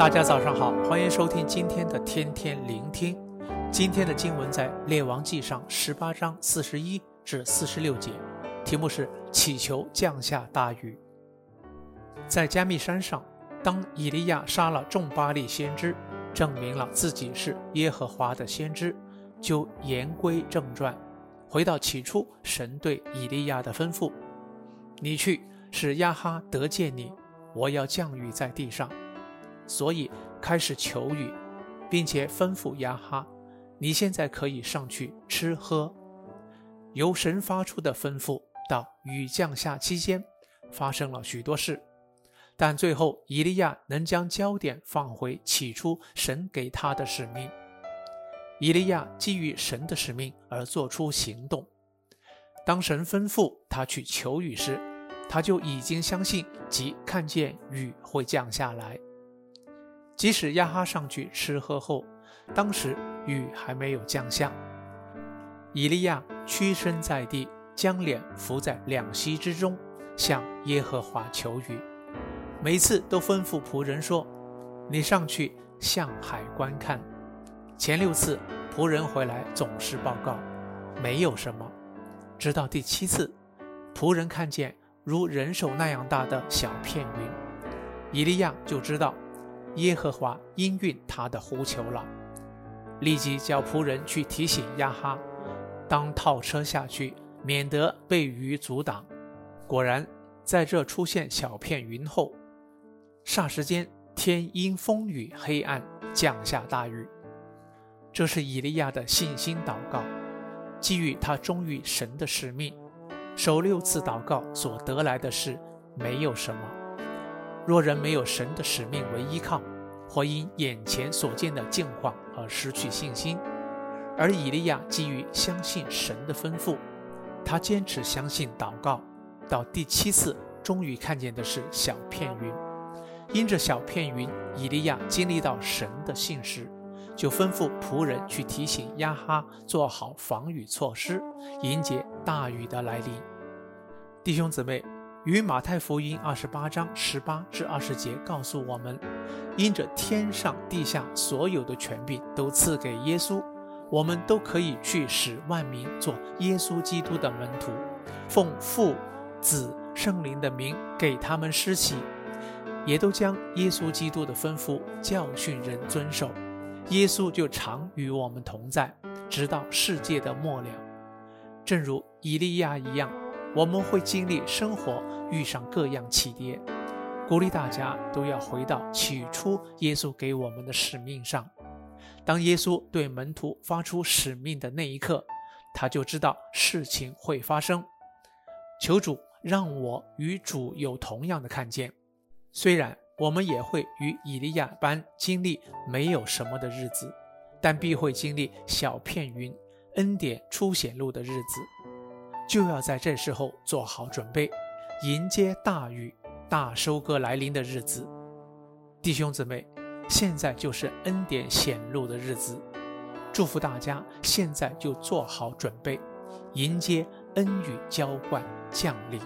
大家早上好，欢迎收听今天的天天聆听。今天的经文在列王纪上十八章四十一至四十六节，题目是祈求降下大雨。在加密山上，当以利亚杀了众巴力先知，证明了自己是耶和华的先知，就言归正传，回到起初神对以利亚的吩咐：“你去，使亚哈得见你，我要降雨在地上。”所以开始求雨，并且吩咐亚哈：“你现在可以上去吃喝。”由神发出的吩咐到雨降下期间，发生了许多事，但最后以利亚能将焦点放回起初神给他的使命。以利亚基于神的使命而做出行动。当神吩咐他去求雨时，他就已经相信及看见雨会降下来。即使亚哈上去吃喝后，当时雨还没有降下。以利亚屈身在地，将脸伏在两膝之中，向耶和华求雨。每次都吩咐仆人说：“你上去向海观看。”前六次仆人回来总是报告没有什么，直到第七次，仆人看见如人手那样大的小片云，以利亚就知道。耶和华应允他的呼求了，立即叫仆人去提醒亚哈，当套车下去，免得被雨阻挡。果然，在这出现小片云后，霎时间天因风雨黑暗，降下大雨。这是以利亚的信心祷告，基于他忠于神的使命，首六次祷告所得来的事没有什么。若人没有神的使命为依靠，或因眼前所见的境况而失去信心，而以利亚基于相信神的吩咐，他坚持相信祷告，到第七次终于看见的是小片云。因着小片云，以利亚经历到神的信实，就吩咐仆人去提醒亚哈做好防雨措施，迎接大雨的来临。弟兄姊妹。与马太福音二十八章十八至二十节告诉我们，因着天上地下所有的权柄都赐给耶稣，我们都可以去使万民做耶稣基督的门徒，奉父、子、圣灵的名给他们施洗，也都将耶稣基督的吩咐教训人遵守。耶稣就常与我们同在，直到世界的末了。正如以利亚一样。我们会经历生活遇上各样起跌，鼓励大家都要回到起初耶稣给我们的使命上。当耶稣对门徒发出使命的那一刻，他就知道事情会发生。求主让我与主有同样的看见，虽然我们也会与以利亚般经历没有什么的日子，但必会经历小片云、恩典初显露的日子。就要在这时候做好准备，迎接大雨、大收割来临的日子。弟兄姊妹，现在就是恩典显露的日子，祝福大家现在就做好准备，迎接恩雨浇灌降临。